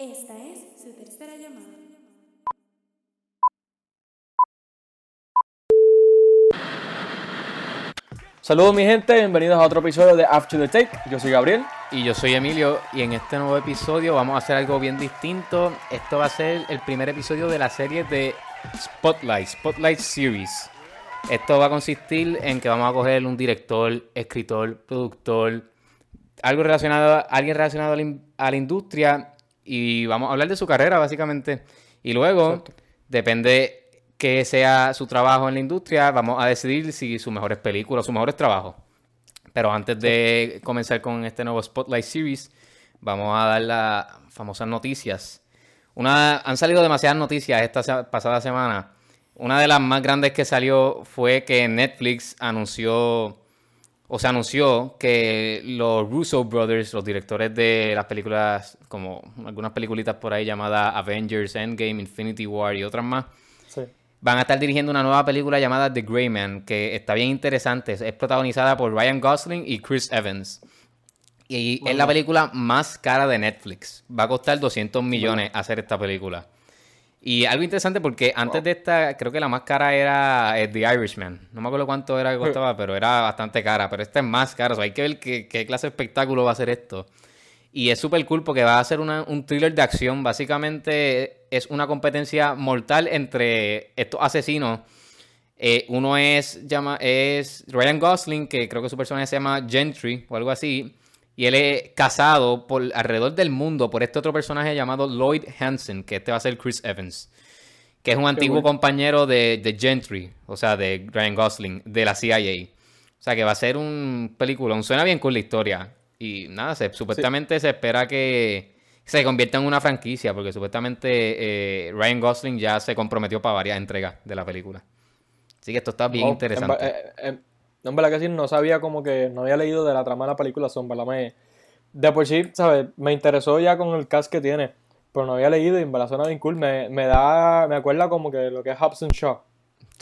Esta es su tercera llamada. Saludos mi gente, bienvenidos a otro episodio de After the Take. Yo soy Gabriel. Y yo soy Emilio y en este nuevo episodio vamos a hacer algo bien distinto. Esto va a ser el primer episodio de la serie de Spotlight, Spotlight Series. Esto va a consistir en que vamos a coger un director, escritor, productor, algo relacionado, alguien relacionado a la, in- a la industria y vamos a hablar de su carrera básicamente. Y luego, Exacto. depende que sea su trabajo en la industria, vamos a decidir si sus mejores películas, sus mejores trabajos. Pero antes de comenzar con este nuevo Spotlight Series, vamos a dar las famosas noticias. Una, han salido demasiadas noticias esta pasada semana. Una de las más grandes que salió fue que Netflix anunció, o se anunció que los Russo Brothers, los directores de las películas, como algunas peliculitas por ahí llamadas Avengers, Endgame, Infinity War y otras más, Sí. van a estar dirigiendo una nueva película llamada The Gray Man, que está bien interesante. Es protagonizada por Ryan Gosling y Chris Evans. Y es la película más cara de Netflix. Va a costar 200 millones hacer esta película. Y algo interesante porque antes de esta, creo que la más cara era eh, The Irishman. No me acuerdo cuánto era que costaba, pero era bastante cara. Pero esta es más cara. O sea, hay que ver qué, qué clase de espectáculo va a ser esto. Y es súper cool porque va a ser una- un thriller de acción. Básicamente es una competencia mortal entre estos asesinos. Eh, uno es, llama, es Ryan Gosling, que creo que su personaje se llama Gentry o algo así. Y él es casado por alrededor del mundo por este otro personaje llamado Lloyd Hansen, que este va a ser Chris Evans. Que es un antiguo compañero de, de Gentry, o sea, de Ryan Gosling, de la CIA. O sea, que va a ser un película. Suena bien con la historia. Y nada, se, supuestamente se espera que se convierta en una franquicia, porque supuestamente eh, Ryan Gosling ya se comprometió para varias entregas de la película. Así que esto está bien Oh, interesante. eh, eh, no, en verdad que sí, no sabía como que, no había leído de la trama de la película, son, ¿verdad? Me, de por sí, ¿sabes? Me interesó ya con el cast que tiene, pero no había leído y en verdad suena bien cool. Me, me da, me acuerda como que lo que es Hobson Shaw,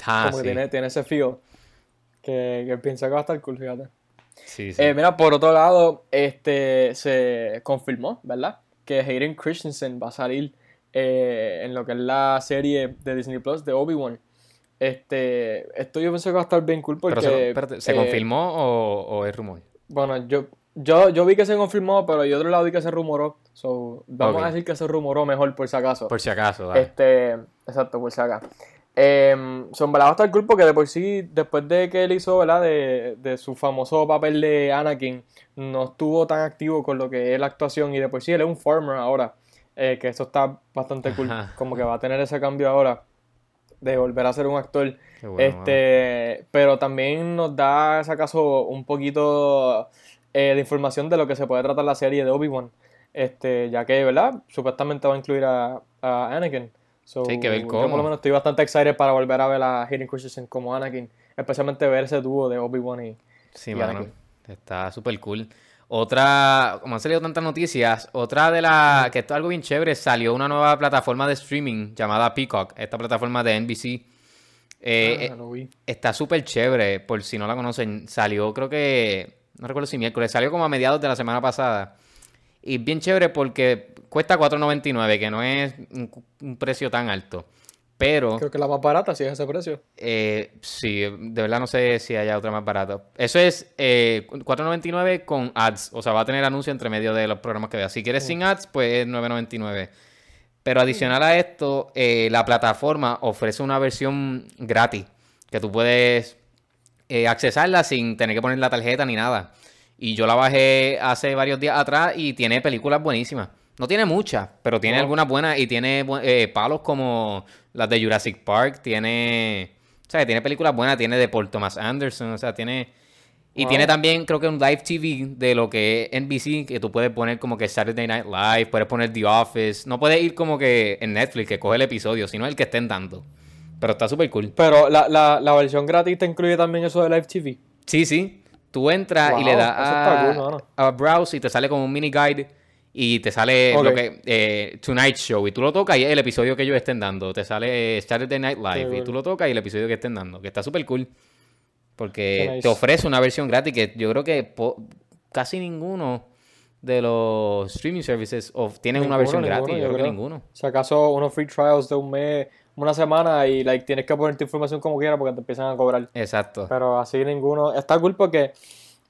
Ah, como sí. que tiene, tiene ese feel, que, que piensa que va a estar cool, fíjate. Sí, sí. Eh, mira, por otro lado, este se confirmó, ¿verdad? Que Hayden Christensen va a salir eh, en lo que es la serie de Disney Plus de Obi-Wan. Este, esto yo pensé que va a estar bien cool porque. Pero se, espérate, ¿se eh, confirmó o, o es rumor? Bueno, yo, yo, yo vi que se confirmó, pero yo otro lado vi que se rumoró. So, vamos a decir que se rumoró mejor por si acaso. Por si acaso. dale. Este, exacto, por si acaso. Eh, son verdad va a estar cool porque de por sí, después de que él hizo, ¿verdad? De, de su famoso papel de Anakin, no estuvo tan activo con lo que es la actuación y de por sí él es un farmer ahora. eh, que eso está bastante cool. Como que va a tener ese cambio ahora de volver a ser un actor. Bueno, este, pero también nos da, si acaso, un poquito eh, de información de lo que se puede tratar la serie de Obi-Wan. Este, ya que, ¿verdad? Supuestamente va a incluir a, a Anakin. So, Sí, que ver Yo cómo. por lo menos estoy bastante excited para volver a ver a Hayden Christensen como Anakin. Especialmente ver ese dúo de Obi-Wan y... Sí, y. Anakin. Está súper cool. Otra, como han salido tantas noticias, otra de las, que esto es algo bien chévere, salió una nueva plataforma de streaming llamada Peacock, esta plataforma de NBC. Eh, Ah, eh, está súper chévere, por si no la conocen. Salió, creo que, no recuerdo si miércoles, salió como a mediados de la semana pasada. Y bien chévere porque cuesta $4.99, que no es un, un precio tan alto. Pero... Creo que la más barata, si es ese precio. Eh, sí, de verdad no sé si haya otra más barata. Eso es eh, 4.99 con ads, o sea, va a tener anuncio entre medio de los programas que veas. Si quieres sin ads, pues es 9.99. Pero adicional a esto, eh, la plataforma ofrece una versión gratis que tú puedes eh, accesarla sin tener que poner la tarjeta ni nada. Y yo la bajé hace varios días atrás y tiene películas buenísimas. No tiene muchas, pero tiene No. algunas buenas y tiene eh, palos como las de Jurassic Park. Tiene, o sea, tiene películas buenas. Tiene de Paul Thomas Anderson, o sea, tiene... Y Wow. tiene también, creo que un live TV de lo que es NBC, que tú puedes poner como que Saturday Night Live, puedes poner The Office. No puedes ir como que en Netflix, que coge el episodio, sino el que estén dando. Pero está súper cool. Pero la, la, la versión gratis te incluye también eso de Live TV. Sí, sí. Tú entras y le das cool, a Browse y te sale como un mini guide y te sale Ok. lo que eh, Tonight Show y tú lo tocas y es el episodio que ellos estén dando. Te sale Saturday Night Live Qué y tú lo tocas y el episodio que estén dando. Que está súper cool. Porque nice. te ofrece una versión gratis que yo creo que casi ninguno de los streaming services o tienen una versión ninguno, gratis? Yo yo creo que ninguno. Si acaso unos free trials de un mes, una semana y like, tienes que poner tu información como quieras porque te empiezan a cobrar. Exacto. Pero así ninguno. Está cool porque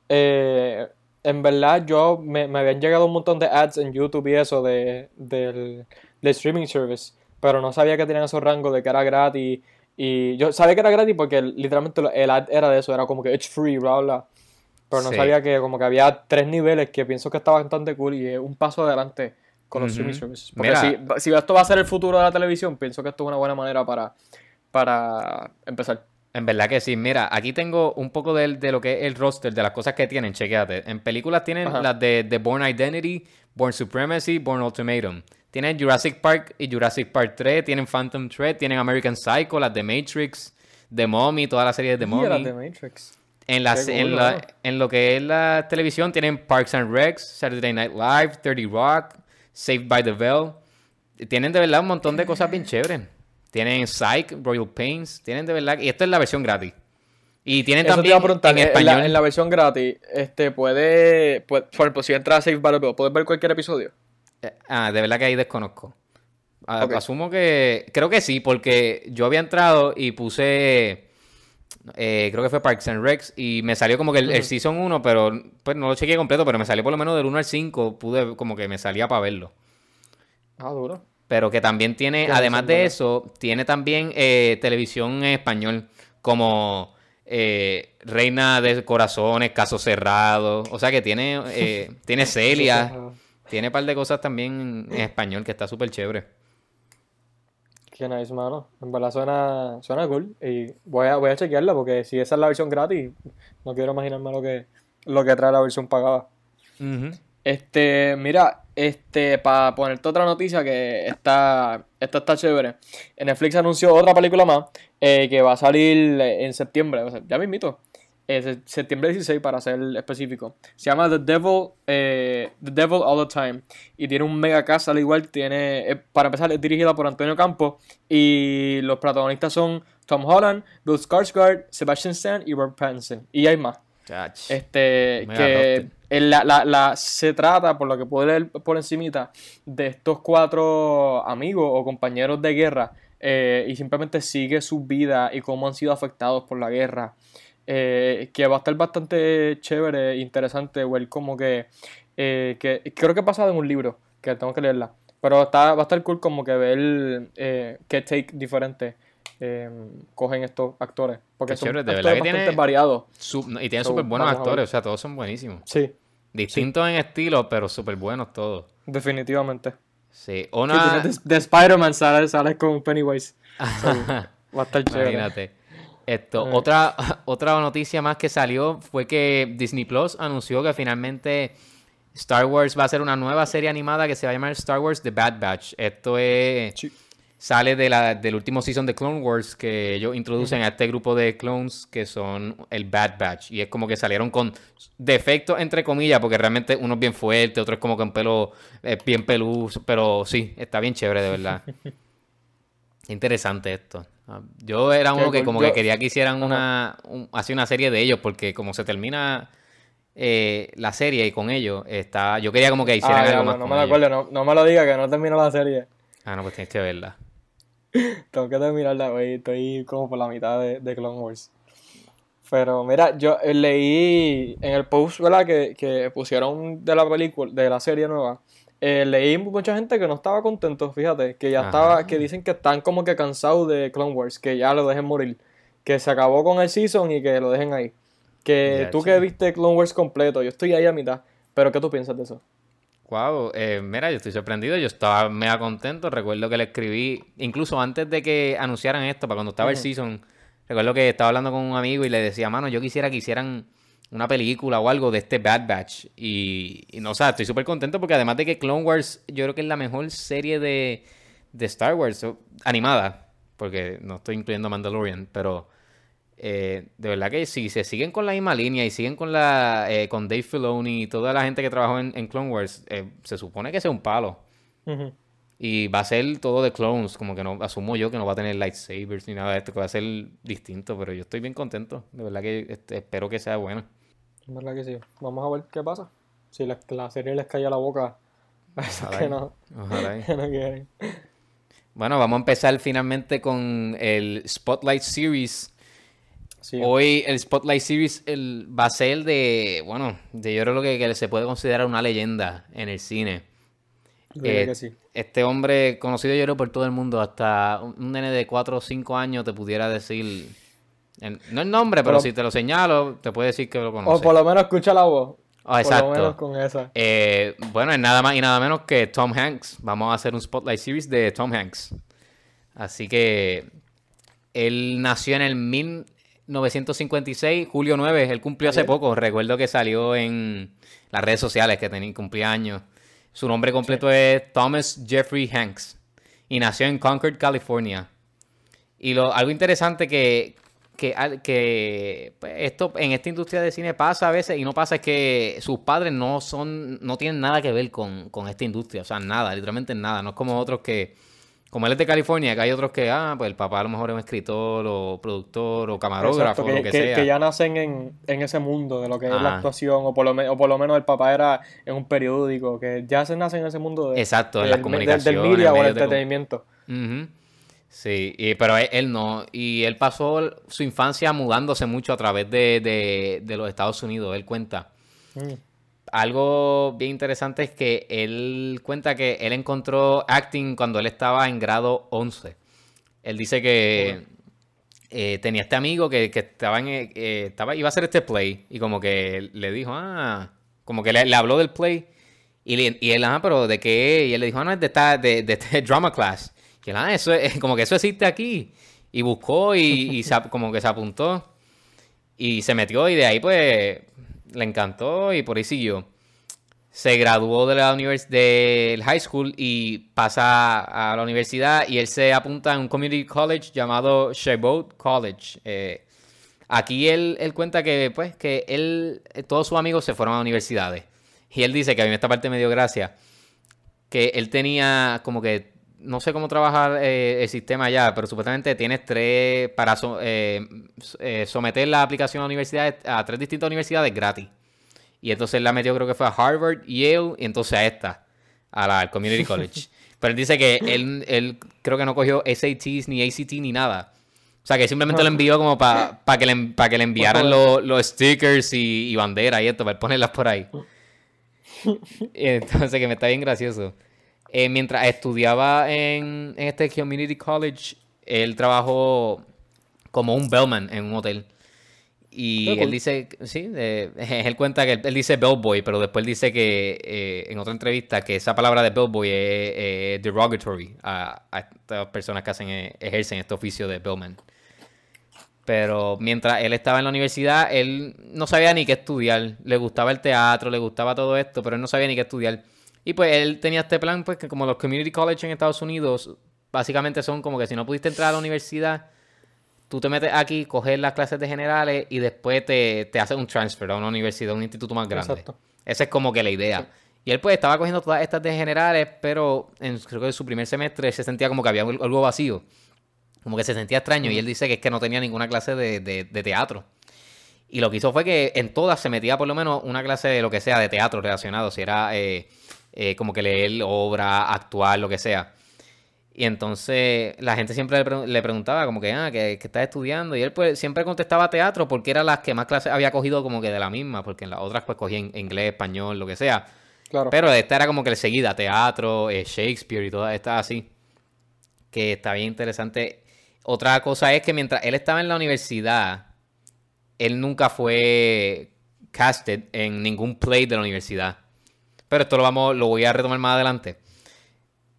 eh, en verdad yo me, me habían llegado un montón de ads en YouTube y eso de, del, del streaming service. Pero no sabía que tenían esos rangos de que era gratis. Y yo sabía que era gratis porque literalmente el ad era de eso, era como que it's free, bla, bla. Pero no Sí. sabía que como que había tres niveles que pienso que está bastante cool y es un paso adelante con los streaming services. Porque Mira. si, si esto va a ser el futuro de la televisión, pienso que esto es una buena manera para, para empezar. En verdad que sí. Mira, aquí tengo un poco de, lo que es el roster, de las cosas que tienen. Chequéate. En películas tienen Ajá. las de, The Born Identity, Born Supremacy, Born Ultimatum. Tienen Jurassic Park y Jurassic Park 3. Tienen Phantom Thread. Tienen American Psycho, las de Matrix, The Mommy, toda la serie de The Mommy. de Matrix. En, las- en, la- en lo que es la televisión tienen Parks and Recs, Saturday Night Live, 30 Rock, Saved by the Bell. Tienen de verdad un montón de cosas bien chéveres. Tienen Psych, Royal Pains, tienen de verdad... Y esto es la versión gratis. Y tienen Eso te también iba a preguntar, en en, español... la, en la versión gratis, este, puede, puede- por ejemplo, si entras a Save Bell, ¿puedes ver cualquier episodio? Eh, Ah, de verdad que ahí desconozco. Ah. Asumo que... Creo que sí, porque yo había entrado y puse... eh, creo que fue Parks and Recs y me salió como que el, el. Season 1, pero pues no lo chequeé completo, pero me salió por lo menos del 1 al 5, pude como que me salía para verlo. Ah, duro. Pero que también tiene, además de eso, tiene también eh, televisión en español, como eh, Reina de Corazones, Caso Cerrado. O sea que tiene, eh, tiene Celia, tiene un par de cosas también en español que está súper chévere. Qué nice, mano. En verdad suena, suena cool. Y voy a, voy a chequearla porque si esa es la versión gratis, no quiero imaginarme lo que, lo que trae la versión pagada. Este, mira, este, para ponerte otra noticia que está, esta está chévere. Netflix anunció otra película más eh, que va a salir en septiembre, o sea, ya me invito. septiembre 16 para ser específico. Se llama The Devil, eh, The Devil All the Time. Y tiene un mega cast al igual. Tiene, eh, para empezar, es dirigida por Antonio Campos. Y los protagonistas son Tom Holland, Bill Skarsgård, Sebastian Stan y Robert Pattinson. Y hay más. Chach. Este, que la, la- la- se trata, por lo que puedo leer por encimita, de estos cuatro amigos o compañeros de guerra eh, y simplemente sigue su vida y cómo han sido afectados por la guerra. Eh, que va a estar bastante chévere e interesante ver como que, eh, que creo que ha pasado en un libro, que tengo que leerla. Pero está, va a estar cool como que ver qué take diferente eh, cogen estos actores. Porque Qué son chévere, de actores verdad que bastante tiene- variados. Y tiene So, súper buenos actores, o sea, todos son buenísimos. Sí, Distintos en estilo, pero súper buenos todos. definitivamente. Sí, una... de, de Spider-Man sales, sales con Pennywise. So, va a estar chévere. Imagínate. Esto, Eh. otra, otra noticia más que salió fue que Disney Plus anunció que finalmente Star Wars va a ser una nueva serie animada que se va a llamar Star Wars The Bad Batch. Esto es, Sí. Sale de la, del último season de Clone Wars que ellos introducen a este grupo de clones que son el Bad Batch. Y es como que salieron con defectos, entre comillas, porque realmente uno es bien fuerte, otro es como con pelo eh, bien peludo, pero sí, está bien chévere, de verdad. Interesante esto. Ah, Yo era uno que como Yo- que quería que hicieran una, un- así una serie de ellos, porque como se termina eh, la serie y con ellos, está, yo quería como que hicieran Ah, algo diablo, más no me acuerdo, no, no me lo diga que no termino la serie. Ah, no, pues tienes que verla. Tengo que terminarla, güey. Estoy como por la mitad de, de Clone Wars. Pero mira, yo eh, leí en el post, ¿verdad? Que, que pusieron de la película, de la serie nueva. eh, leí mucha gente que no estaba contento, fíjate, que ya Ajá. estaba, que dicen que están como que cansados de Clone Wars, que ya lo dejen morir, que se acabó con el season y que lo dejen ahí. Que Ya, tú que viste Clone Wars completo, yo estoy ahí a mitad, pero ¿qué tú piensas de eso? Wow, eh, mira, yo estoy sorprendido, yo estaba mega contento, recuerdo que le escribí, incluso antes de que anunciaran esto, para cuando estaba el season, recuerdo que estaba hablando con un amigo y le decía, mano, yo quisiera que hicieran una película o algo de este Bad Batch. Y, y no, o sea, estoy súper contento porque además de que Clone Wars, yo creo que es la mejor serie de, de Star Wars animada, porque no estoy incluyendo Mandalorian, pero eh, de verdad que si se siguen con la misma línea y siguen con la eh, con Dave Filoni y toda la gente que trabajó en, en Clone Wars, eh, se supone que sea un palo. Y va a ser todo de clones, como que no, asumo yo que no va a tener lightsabers ni nada de esto, que va a ser distinto, pero yo estoy bien contento. De verdad que este, espero que sea bueno. En verdad que sí. Vamos a ver qué pasa. si la, la serie les cayó la boca que no, ojalá que no quieren. Bueno, vamos a empezar finalmente con el Spotlight Series. Sí, Hoy el Spotlight Series el- va a ser de, bueno, de yo creo que, que se puede considerar una leyenda en el cine. eh, que sí. Este hombre, conocido yo creo por todo el mundo, hasta un nene de 4 o 5 años te pudiera decir, el- no el nombre, pero Pero- si te lo señalo, te puede decir que lo O conoce. por lo menos escucha la voz. Ah, Por lo menos exacto. con esa. Eh, bueno, es nada más y nada menos que Tom Hanks. Vamos a hacer un Spotlight Series de Tom Hanks. Así que él nació en el 1956, julio 9. Él cumplió hace poco. Recuerdo que salió en las redes sociales que tenía cumplía años. Su nombre completo es Thomas Jeffrey Hanks. Y nació en Concord, California. Y lo, algo interesante que, que, pues, esto en esta industria de cine pasa a veces y no pasa es que sus padres no son, no tienen nada que ver con, con esta industria, o sea, nada, literalmente nada. No es como otros que, como él es de California, que hay otros que, ah, pues el papá a lo mejor es un escritor o productor o camarógrafo Exacto, o lo que, que- sea. que ya nacen en, en ese mundo de lo que es la Ajá. actuación, o por, lo me- o por lo menos el papá era en un periódico, que ya se nacen en ese mundo de, Exacto, en del- las del- comunicaciones, del media o el entretenimiento. Sí, y- pero él, él no. Y él pasó su infancia mudándose mucho a través de, de- de los Estados Unidos, él cuenta. Mm. Algo bien interesante es que él cuenta que él encontró acting cuando él estaba en grado 11. Él dice que eh, tenía este amigo que, que estaba en, eh, eh, estaba, iba a hacer este play y como que le dijo, ah, como que le, habló del play y, le- y él, ah, pero ¿de qué? Y él le dijo, ah, no, es de, esta, de, de este drama class. Y él, ah, eso es, como que eso existe aquí. Y buscó y, y como que se apuntó y se metió y de ahí pues le encantó y por ahí siguió. Se graduó de la univers del high school y pasa a la universidad y él se apunta en un community college llamado Chabot College. Eh, aquí él, él cuenta que pues que él, eh, todos sus amigos se fueron a universidades. Y él dice que a mí esta parte me dio gracia. Que él tenía como que, no sé cómo trabaja eh, el sistema allá, pero supuestamente tienes tres, para so- eh, eh, someter la aplicación a universidades, a tres distintas universidades gratis. Y entonces él la metió, creo que fue a Harvard, Yale, y entonces a esta, a la, al Community College. Pero él dice que él, él creo que no cogió SATs, ni ACT, ni nada. O sea, que simplemente lo envió como para que, le, pa' que le enviaran los, los stickers y, y banderas y esto, para ponerlas por ahí. Entonces, que me está bien gracioso. Eh, mientras estudiaba en, en este Community College, él trabajó como un bellman en un hotel. Y él dice, sí, eh, él cuenta que él, él dice bellboy, pero después dice que eh, en otra entrevista que esa palabra de bellboy es derogatory a, a estas personas que hacen ejercen este oficio de bellman. Pero mientras él estaba en la universidad, él no sabía ni qué estudiar. Le gustaba el teatro, le gustaba todo esto, pero él no sabía ni qué estudiar. Y pues él tenía este plan, pues que como los community college en Estados Unidos, básicamente son como que si no pudiste entrar a la universidad, tú te metes aquí, coges las clases de generales y después te, te haces un transfer a una universidad, a un instituto más grande. Exacto. Esa es como que la idea. Y él pues estaba cogiendo todas estas de generales, pero en, creo que en su primer semestre se sentía como que había algo algo vacío. Como que se sentía extraño. Y él dice que es que no tenía ninguna clase de, de- de teatro. Y lo que hizo fue que en todas se metía por lo menos una clase de lo que sea de teatro relacionado. Si era eh, eh, como que leer obra, actuar, lo que sea. Y entonces la gente siempre le, pre- le preguntaba como que, ah, que, que estás estudiando. Y él pues siempre contestaba teatro porque era las que más clases había cogido como que de la misma. Porque en las otras pues cogía en- inglés, español, lo que sea. Claro. Pero esta era como que le seguida, teatro, eh, Shakespeare y todas estas así. Que está bien interesante. Otra cosa es que mientras él estaba en la universidad, él nunca fue casted en ningún play de la universidad. Pero esto lo vamos, lo voy a retomar más adelante.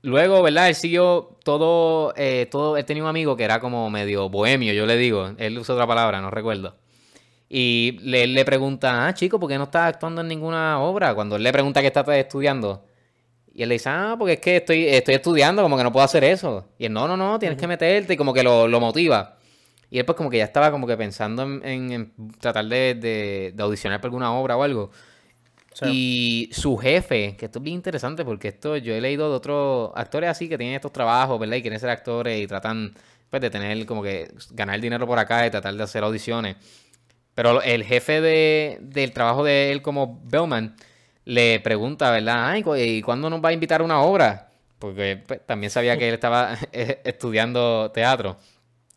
Luego, ¿verdad? Él siguió todo, eh, todo, él tenía un amigo que era como medio bohemio, yo le digo. Él usa otra palabra, no recuerdo. Y le, él le pregunta, ah, chico, ¿por qué no estás actuando en ninguna obra? Cuando él le pregunta qué estás estudiando. Y él le dice, ah, porque es que estoy, estoy estudiando, como que no puedo hacer eso. Y él, no, no, no, tienes que meterte, y como que lo, lo motiva. Y él pues como que ya estaba como que pensando en, en- en tratar de, de- de audicionar para alguna obra o algo. Y su jefe, que esto es bien interesante porque esto yo he leído de otros actores así que tienen estos trabajos, ¿verdad? Y quieren ser actores y tratan pues de tener como que ganar dinero por acá y tratar de hacer audiciones. Pero el jefe de, del trabajo de él como Bellman le pregunta, ¿verdad? Ay, ¿y cuándo nos va a invitar a una obra? Porque pues, también sabía que él estaba eh, estudiando teatro.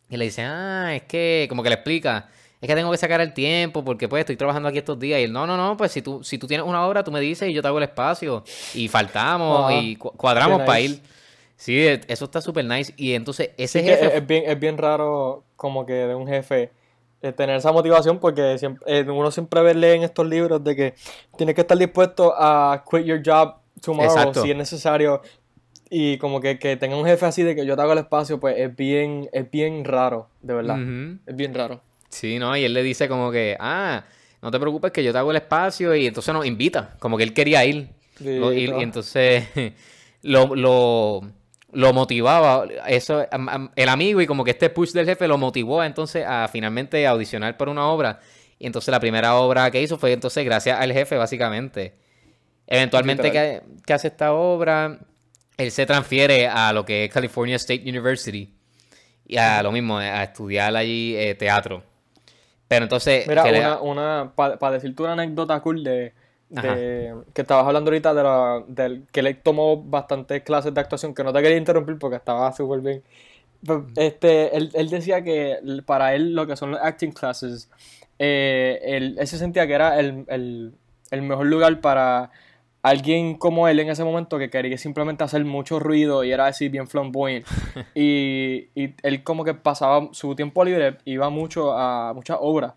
Y le dice, ah, es que, como que le explica, es que tengo que sacar el tiempo porque pues estoy trabajando aquí estos días. Y él, no, no, no, pues si tú, si tú tienes una obra, tú me dices y yo te hago el espacio. Y faltamos Ajá. y cu- cuadramos Qué para nice. ir. Sí, e- eso está súper nice. Y entonces ese Sí jefe... es, es bien, es bien raro como que de un jefe eh, tener esa motivación porque siempre, eh, uno siempre ve lee en estos libros de que tienes que estar dispuesto a quit your job tomorrow Exacto. si es necesario y como que, que tenga un jefe así de que yo te hago el espacio pues es bien es bien raro de verdad es bien raro Sí, ¿no? Y él le dice como que, ah, no te preocupes que yo te hago el espacio y entonces nos invita, como que él quería ir. Sí, Lo- y, entonces lo, lo, lo motivaba, eso, el amigo y como que este push del jefe lo motivó entonces a finalmente audicionar por una obra. Y entonces la primera obra que hizo fue entonces gracias al jefe, básicamente. Eventualmente que, que hace esta obra, él se transfiere a lo que es California State University. Y a lo mismo, a estudiar allí eh, teatro. Pero entonces... Mira, le- una, una para decirte una anécdota cool de, de- que estabas hablando ahorita de la, del que él tomó bastantes clases de actuación, que no te quería interrumpir porque estaba súper bien. Pero, Este, él, él decía que para él lo que son los acting classes, eh, él, él se sentía que era el, el- el mejor lugar para alguien como él en ese momento que quería simplemente hacer mucho ruido y era así bien flamboyant. y, y él como que pasaba su tiempo libre, iba mucho a muchas obras.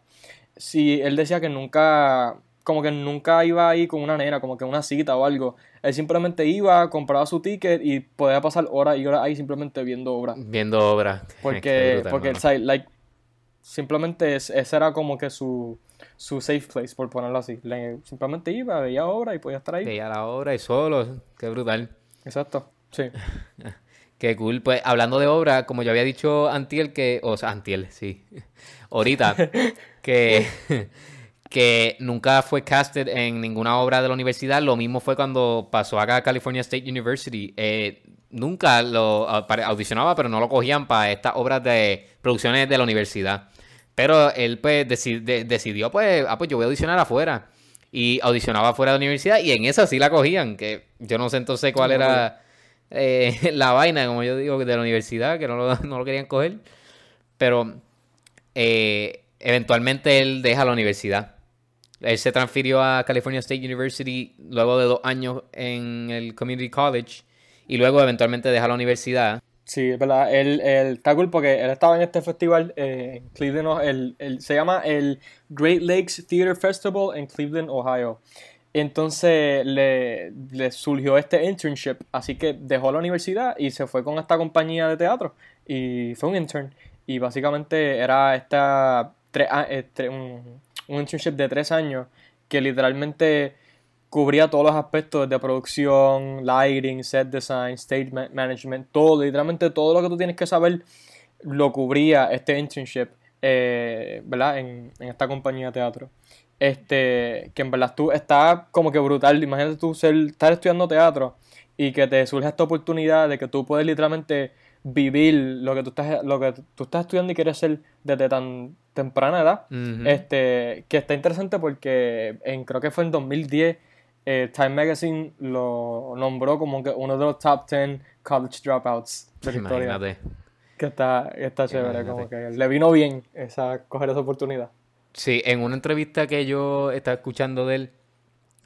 Sí, él decía que nunca, como que nunca iba ahí con una nena, como que una cita o algo. Él simplemente iba, compraba su ticket y podía pasar horas y horas ahí simplemente viendo obras. Viendo obras. Porque, brutal, porque mano. o sea, like, simplemente es- ese era como que su, su safe place, por ponerlo así. Le- simplemente iba, veía obras y podía estar ahí. Veía la obra y solo. Qué brutal. Exacto, sí. Qué cool. Pues hablando de obra, como yo había dicho Antiel que, o sea, Antiel, sí. Ahorita, que, que nunca fue casted en ninguna obra de la universidad. Lo mismo fue cuando pasó acá a California State University. Eh, nunca lo audicionaba, pero no lo cogían para estas obras de producciones de la universidad. Pero él pues deci- de- decidió, pues, ah, pues yo voy a audicionar afuera. Y audicionaba afuera de la universidad y en esa sí la cogían, que yo no sé entonces cuál era eh, la vaina, como yo digo, de la universidad, que no lo, no lo querían coger. Pero eh, eventualmente él deja la universidad. Él se transfirió a California State University luego de dos años en el Community College y luego eventualmente deja la universidad. Sí, es verdad. Él, él está porque él estaba en este festival eh, en Cleveland, el, el- se llama el Great Lakes Theater Festival en Cleveland, Ohio. Entonces le, le surgió este internship, así que dejó la universidad y se fue con esta compañía de teatro y fue un intern. Y básicamente era esta tre- eh, un, un internship de tres años que literalmente cubría todos los aspectos de producción, lighting, set design, stage ma- management, todo, literalmente todo lo que tú tienes que saber lo cubría este internship, eh, ¿verdad? En, en esta compañía de teatro. Este, que en verdad tú está como que brutal. Imagínate tú ser, estar estudiando teatro y que te surge esta oportunidad de que tú puedes literalmente vivir lo que tú estás, lo que tú estás estudiando y quieres ser desde tan temprana edad. Este, que está interesante porque en, creo que fue en 2010, eh, Time Magazine lo nombró como que uno de los top 10 college dropouts de la historia. Que está, está chévere, Imagínate. como que le vino bien esa, coger esa oportunidad. Sí, en una entrevista que yo estaba escuchando de él,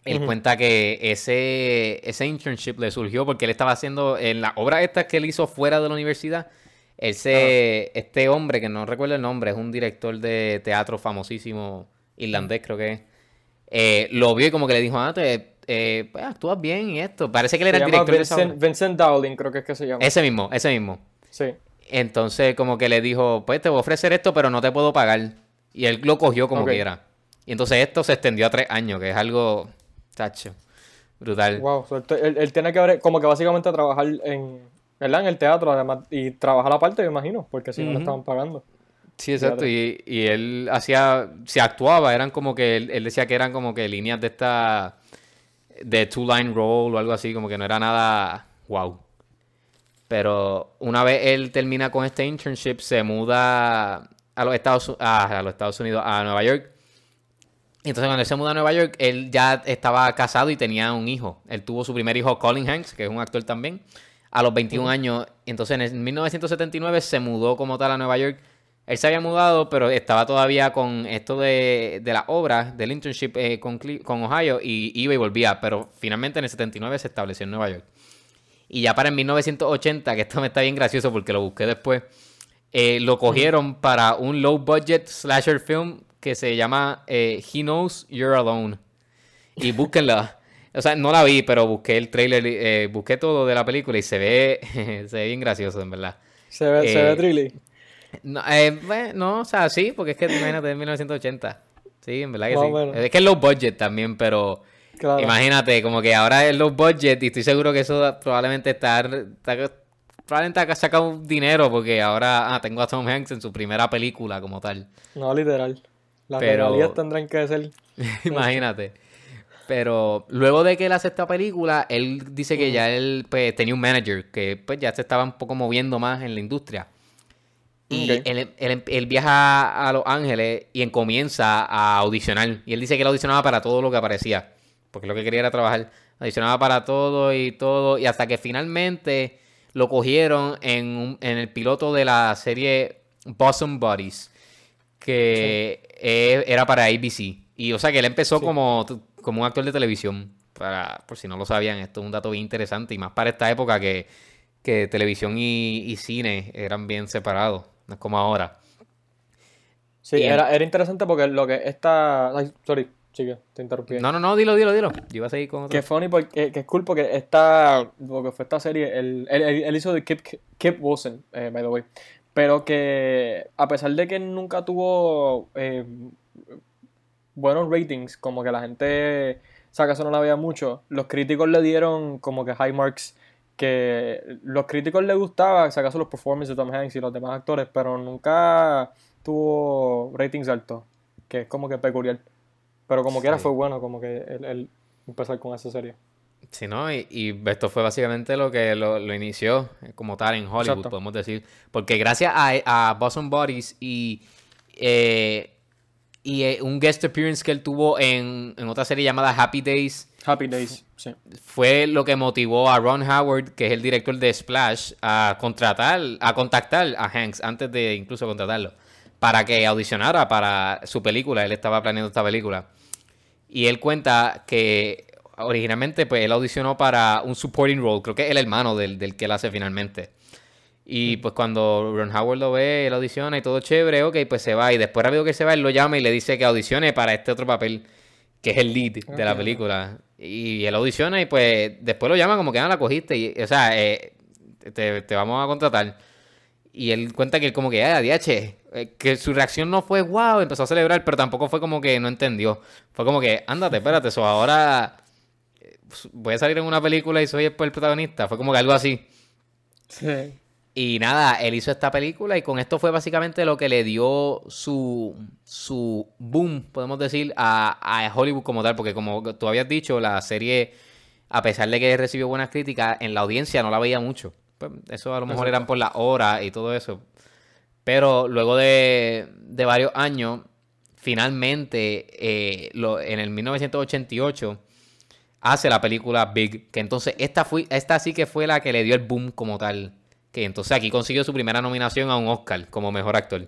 él cuenta que ese, ese internship le surgió porque él estaba haciendo, en las obras estas que él hizo fuera de la universidad, él se, este hombre, que no recuerdo el nombre, es un director de teatro famosísimo, irlandés creo que es, eh, lo vio y como que le dijo, ah, te, eh, pues, actúas bien y esto. Parece que él Se era el director de esa Vincent, obra. Vincent Dowling, creo que es que se llama. Ese mismo, ese mismo. Sí. Entonces, como que le dijo, pues te voy a ofrecer esto, pero no te puedo pagar. Y él lo cogió como quiera. Y entonces esto se extendió a tres años, que es algo, tacho, brutal. Wow, so, él, él- él tiene que ver, como que básicamente trabajar en, ¿verdad? en el teatro, además, y trabajar aparte, me imagino, porque si no le estaban pagando. Sí, exacto. Y, y él hacía, si actuaba, eran como que, él, él decía que eran como que líneas de esta, de two-line roll o algo así, como que no era nada, wow. Pero una vez él termina con este internship, se muda a los Estados, a, a los Estados Unidos, a Nueva York. Entonces cuando él se muda a Nueva York, él ya estaba casado y tenía un hijo. Él tuvo su primer hijo, Colin Hanks, que es un actor también, a los 21 años. Entonces en 1979 se mudó como tal a Nueva York. Él se había mudado, pero estaba todavía con esto de, de las obras, del internship eh, con, con Ohio, y iba y volvía. Pero finalmente en el 79 se estableció en Nueva York. Y ya para en 1980, que esto me está bien gracioso porque lo busqué después, eh, lo cogieron para un low budget slasher film que se llama eh, He Knows You're Alone. Y búsquenla. O sea, no la vi, pero busqué el trailer, eh, busqué todo de la película y se ve, se ve bien gracioso, en verdad. ¿Se ve, ¿se ve No, no, o sea, sí, porque es que imagínate, en 1980. Sí, en verdad que sí. Es que es low budget también, pero... Imagínate, como que ahora es low budget y estoy seguro que eso probablemente está, probablemente ha sacado dinero porque ahora ah, tengo a Tom Hanks en su primera película como tal. No, literal. Las Pero... tendrán que ser. Imagínate. Pero luego de que él hace esta película, él dice que ya él pues, tenía un manager que pues ya se estaba un poco moviendo más en la industria. Y él, él, viaja a Los Ángeles y comienza a audicionar. Y él dice que él audicionaba para todo lo que aparecía. Porque lo que quería era trabajar. Audicionaba para todo y todo. Y hasta que finalmente lo cogieron en, en el piloto de la serie Bosom Buddies que era para ABC. Y o sea que él empezó como, como un actor de televisión. Para, por si no lo sabían, esto es un dato bien interesante. Y más para esta época que, televisión y, cine eran bien separados. No es como ahora. Sí, era, era interesante porque lo que esta. Ay, sorry, chica, te interrumpí. No, no, no, dilo, dilo, dilo. Yo iba a seguir con otro. Que funny porque que es cool porque esta. Lo que fue esta serie, él, él, hizo de Kip, Kip Wilson, eh, by the way. Pero que a pesar de que nunca tuvo eh, buenos ratings, como que la gente, o sea, que eso no la veía mucho, los críticos le dieron como que high marks, que los críticos les gustaba, si acaso los performances de Tom Hanks y los demás actores, pero nunca tuvo ratings altos, que es como que peculiar. Pero como quiera fue bueno, como que él empezar con esa serie. Sí, ¿no? Y, esto fue básicamente lo que lo, inició como tal en Hollywood, podemos decir. Porque gracias a, a Boston Bodies y, eh, y eh, un guest appearance que él tuvo en, otra serie llamada Happy Days. Happy Days, sí. Fue lo que motivó a Ron Howard, que es el director de Splash, a contratar, a contactar a Hanks antes de incluso contratarlo, para que audicionara para su película. Él estaba planeando esta película. Y él cuenta que originalmente pues él audicionó para un supporting role, creo que es el hermano del, del que él hace finalmente. Y pues cuando Ron Howard lo ve, él audiciona y todo chévere, ok, pues se va. Y después rápido que se va, él lo llama y le dice que audicione para este otro papel, que es el lead de la película. Y él audiciona y pues después lo llama como que no ah, la cogiste. Y, o sea, eh, te, te, vamos a contratar. Y él cuenta que él como que, ah, DH, eh, que su reacción no fue wow, empezó a celebrar, pero tampoco fue como que no entendió. Fue como que, ándate, espérate, eso ahora voy a salir en una película y soy el protagonista. Fue como que algo así. Sí. Y nada, él hizo esta película y con esto fue básicamente lo que le dio su, su boom, podemos decir, a, Hollywood como tal. Porque como tú habías dicho, la serie, a pesar de que recibió buenas críticas, en la audiencia no la veía mucho. Pues eso a lo mejor eran por la hora y todo eso. Pero luego de, de varios años, finalmente, eh, lo, en el 1988 hace la película Big, que entonces esta, fue, esta sí que fue la que le dio el boom como tal, que entonces aquí consiguió su primera nominación a un Oscar como mejor actor.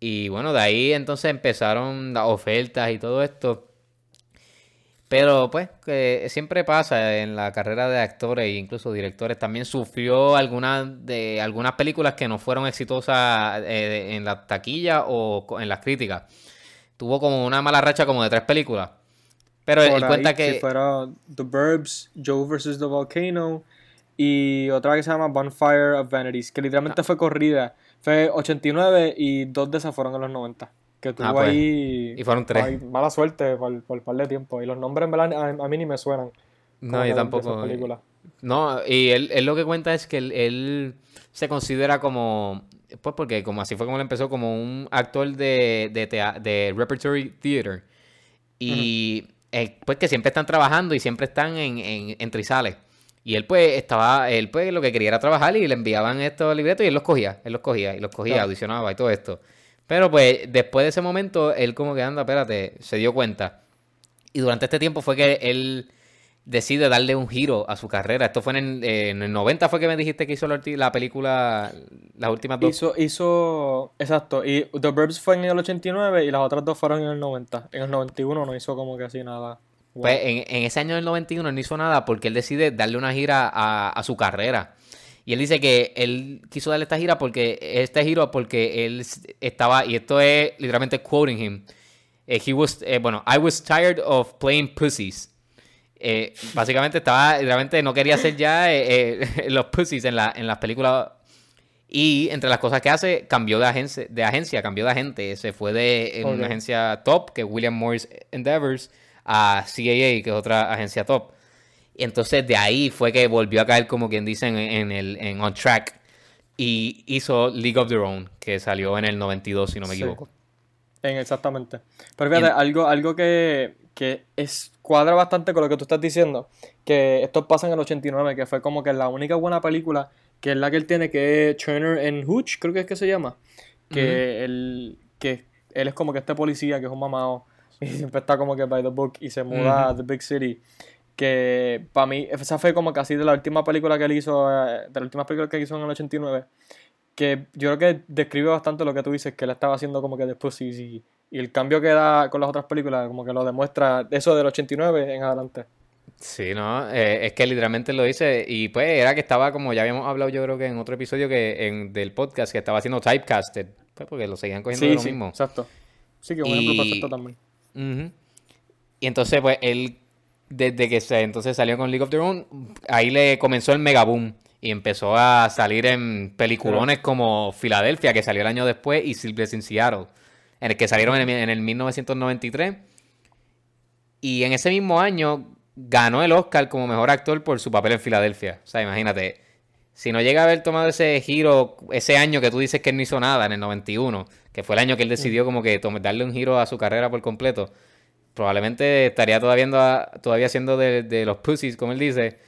Y bueno, de ahí entonces empezaron las ofertas y todo esto. Pero pues, que siempre pasa en la carrera de actores e incluso directores. También sufrió algunas de algunas películas que no fueron exitosas eh, en la taquilla o en las críticas. Tuvo como una mala racha como de tres películas. Pero él cuenta que... Si fuera The Burbs, Joe vs. The Volcano y otra que se llama Bonfire of Vanities, que literalmente ah. fue corrida. Fue 89 y dos de esas fueron en los 90. Que tuvo ah, pues. ahí... Y fueron tres. mala suerte por, por un par de tiempo. Y los nombres en verdad a, mí ni me suenan. No, yo tampoco. No, y él, él, lo que cuenta es que él, él, se considera como... Pues porque como así fue como él empezó, como un actor de, de, de repertory theater. Y... Eh, pues que siempre están trabajando y siempre están en, en, en, trizales. Y él pues estaba, él pues lo que quería era trabajar y le enviaban estos libretos y él los cogía, él los cogía y los cogía, audicionaba y todo esto. Pero pues después de ese momento, él como que anda, espérate, se dio cuenta Y durante este tiempo fue que él decide darle un giro a su carrera. Esto fue en, en el 90 fue que me dijiste que hizo la, la película, las últimas dos. Hizo, hizo, exacto, y The Burbs fue en el 89 y las otras dos fueron en el 90. En el 91 no hizo como que así nada. Wow. Pues en, en ese año del 91 él no hizo nada porque él decide darle una gira a, a su carrera. Y él dice que él quiso darle esta gira porque este giro porque él estaba y esto es literalmente quoting him. Eh, he was eh, bueno, I was tired of playing pussies. Eh, básicamente estaba literalmente no quería hacer ya los pussies en la en las películas y entre las cosas que hace cambió de agencia, de agencia, cambió de agente, se fue de una agencia top que es William Morris Endeavors a CAA, que es otra agencia top. Y entonces de ahí fue que volvió a caer, como quien dice, en, en el en On Track. Y hizo League of Their Own, que salió en el 92, si no me Sí. equivoco. En- exactamente. Pero fíjate, algo, algo que, que es, cuadra bastante con lo que tú estás diciendo, que esto pasa en el 89, que fue como que la única buena película, que es la que él tiene, que es Turner and Hooch, creo que es que se llama, que, él, que él es como que este policía, que es un mamado, y siempre está como que by the book, y se muda a The Big City, que para mí, esa fue como casi de la última película que él hizo, eh, de la última película que hizo en el 89, que yo creo que describe bastante lo que tú dices, que él estaba haciendo como que de Pussies y, y el cambio que da con las otras películas, como que lo demuestra eso del 89 en adelante. Sí, no, eh, es que literalmente lo dice. Y pues era que estaba, como ya habíamos hablado, yo creo que en otro episodio que en, del podcast, que estaba haciendo typecasted. Pues porque lo seguían cogiendo de Sí, lo sí, mismo. exacto. Sí, que un ejemplo perfecto también. Y entonces, pues, él, desde que se, entonces salió con League of Their Own, ahí le comenzó el megaboom. Y empezó a salir en peliculones como Filadelfia, que salió el año después, y Silvestre in Seattle, en el que salieron en el, en el 1993. Y en ese mismo año ganó el Oscar como mejor actor por su papel en Filadelfia. O sea, imagínate, si no llega a haber tomado ese giro, ese año que tú dices que él no hizo nada, en el 91, que fue el año que él decidió como que darle un giro a su carrera por completo, probablemente estaría todavía, todavía siendo de, de los pussies, como él dice,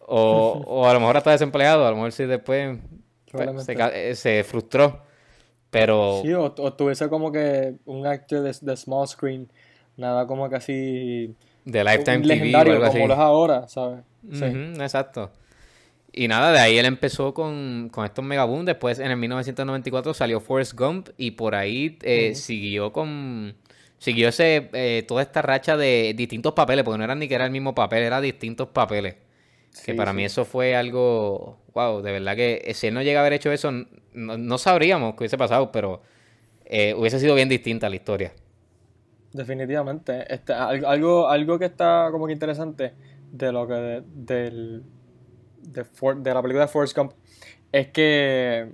o, o a lo mejor hasta desempleado, a lo mejor si después pues, se, eh, se frustró. Pero Sí, o, o tuviese como que un actor de, de small screen, nada como así de Lifetime un TV o legendario algo así. como lo es ahora, ¿sabes? Sí. Exacto. Y nada, de ahí él empezó con, con estos megaboom. Después, en el 1994, salió Forrest Gump y por ahí eh, siguió con... Siguió ese, eh, toda esta racha de distintos papeles, porque no era ni que era el mismo papel, era distintos papeles. Que para sí. mí eso fue algo... Wow, de verdad que eh, si él no llega a haber hecho eso, no, no sabríamos qué hubiese pasado, pero eh, hubiese sido bien distinta la historia. Definitivamente. Este, al- algo, algo que está como que interesante de lo que de, del, de, For- de la película de Forrest Gump es que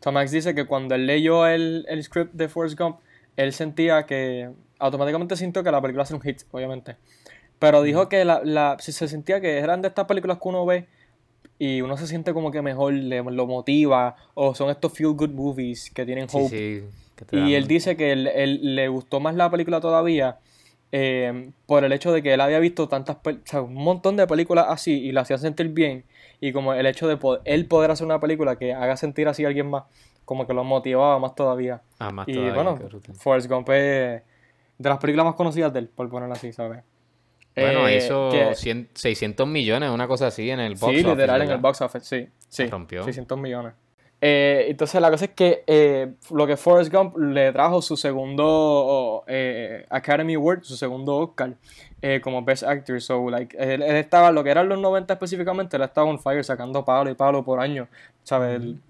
Tom Hanks dice que cuando él leyó el, el script de Forrest Gump, él sentía que automáticamente sintió que la película era un hit, obviamente. Pero dijo que la, la, se se sentía que eran de estas películas que uno ve y uno se siente como que mejor, le, lo motiva, o son estos feel good movies que tienen hope. sí, que te Y él dice que él, él- le gustó más la película todavía eh, por el hecho de que él había visto tantas, o sea, un montón de películas así y la hacía sentir bien. Y como el hecho de poder, él poder hacer una película que haga sentir así a alguien más, como que lo motivaba más todavía. Ah, más y todavía, bueno. Forrest Gump es de las películas más conocidas de él, por ponerlo así, ¿sabes? Bueno, Eh, hizo que- 100 600 millones, una cosa así, en el box Sí, office, literal en el box office, sí. sí rompió. 600 millones. Eh, entonces la cosa es que eh, lo que Forrest Gump le trajo su segundo eh, Academy Award, su segundo Oscar eh, como Best Actor. So, like, él, él estaba, lo que eran los 90 específicamente, él estaba on fire sacando palo y palo por año. ¿Sabes? Él-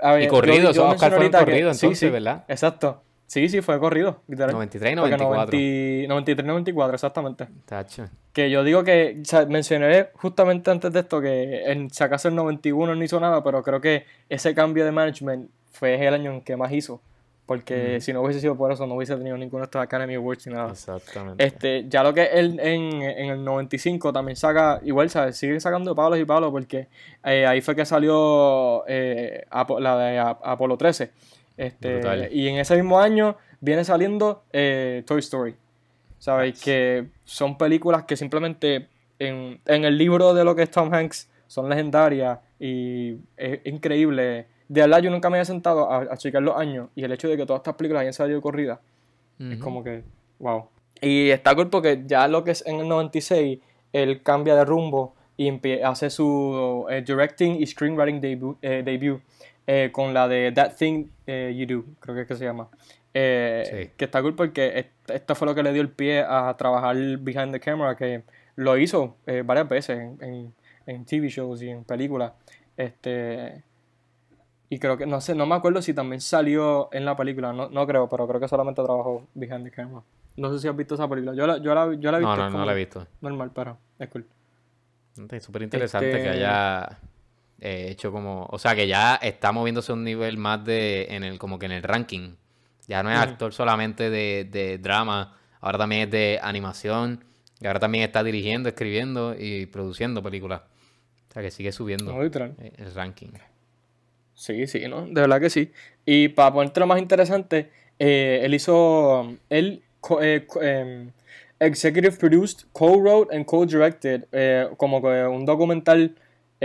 a ver, Y corrido, yo- esos Oscar fueron corridos sí, entonces, sí, ¿verdad? Exacto. Sí, sí, fue corrido, literal. 93 y Porque 94. 90 93, 94, exactamente. Tacho. Que yo digo que, o sea, mencioné justamente antes de esto que en sacase el 91 no hizo nada, pero creo que ese cambio de management fue el año en que más hizo. Porque si no hubiese sido por eso, no hubiese tenido ninguno de estos Academy Awards ni nada. Exactamente. Este, ya lo que él en, en el 95 también saca, igual, ¿sabes? Sigue sacando palos y palos porque eh, ahí fue que salió eh, la de Ap- Apolo 13. Este, y en ese mismo año viene saliendo eh, Toy Story. ¿Sabes? Que son películas que simplemente en, en el libro de lo que es Tom Hanks son legendarias y es increíble. De verdad, yo nunca me había sentado a, a checar los años y el hecho de que todas estas películas hayan salido corridas es como que, wow. Y está cool porque ya lo que es en el 96, él cambia de rumbo y hace su eh, directing y screenwriting debut, eh, debut eh, con la de That Thing eh, You Do, creo que es que se llama. Eh, Sí. Que está cool porque est- esto fue lo que le dio el pie a trabajar behind the camera, que lo hizo varias veces en, en, en TV shows y en películas. Este, y creo que, no sé, no me acuerdo si también salió en la película, no, no creo, pero creo que solamente trabajó behind the camera. No sé si has visto esa película. Yo la, yo la, yo la he visto. No, no, no la he visto. Normal, pero es cool. Súper interesante Este- que haya eh, hecho como, o sea, que ya está moviéndose un nivel más de, en el, como que en el ranking. Ya no es actor solamente de, de drama, ahora también es de animación, y ahora también está dirigiendo, escribiendo y produciendo películas. O sea, que sigue subiendo No, eh, el ranking. Sí, sí, ¿no? De verdad que sí. Y para ponértelo más interesante, eh, él hizo, él co- eh, em, executive produced, co-wrote and co-directed eh, como que un documental